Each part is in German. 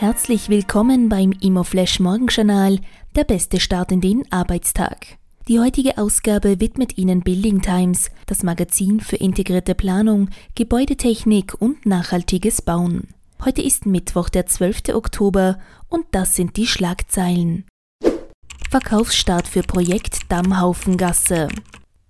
Herzlich willkommen beim Immoflash Morgenjournal, der beste Start in den Arbeitstag. Die heutige Ausgabe widmet Ihnen Building Times, das Magazin für integrierte Planung, Gebäudetechnik und nachhaltiges Bauen. Heute ist Mittwoch, der 12. Oktober und das sind die Schlagzeilen. Verkaufsstart für Projekt Dammhaufengasse.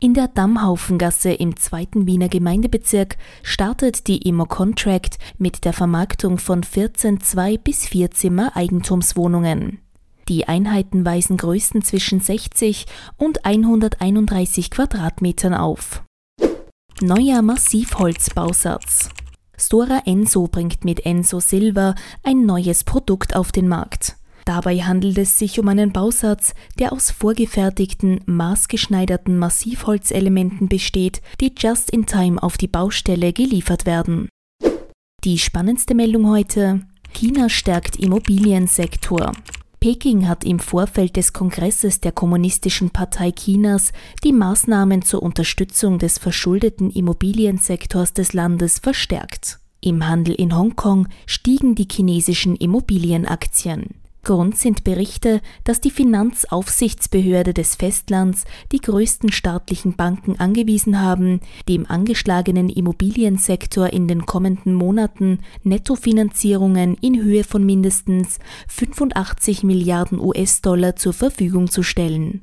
In der Dammhaufengasse im zweiten Wiener Gemeindebezirk startet die Immo Contract mit der Vermarktung von 14 Zwei- bis Vierzimmer Eigentumswohnungen. Die Einheiten weisen Größen zwischen 60 und 131 Quadratmetern auf. Neuer Massivholzbausatz. Stora Enso bringt mit Enso Silver ein neues Produkt auf den Markt. Dabei handelt es sich um einen Bausatz, der aus vorgefertigten, maßgeschneiderten Massivholzelementen besteht, die just in time auf die Baustelle geliefert werden. Die spannendste Meldung heute: China stärkt Immobiliensektor. Peking hat im Vorfeld des Kongresses der Kommunistischen Partei Chinas die Maßnahmen zur Unterstützung des verschuldeten Immobiliensektors des Landes verstärkt. Im Handel in Hongkong stiegen die chinesischen Immobilienaktien. Grund sind Berichte, dass die Finanzaufsichtsbehörde des Festlands die größten staatlichen Banken angewiesen haben, dem angeschlagenen Immobiliensektor in den kommenden Monaten Nettofinanzierungen in Höhe von mindestens 85 Milliarden US-Dollar zur Verfügung zu stellen.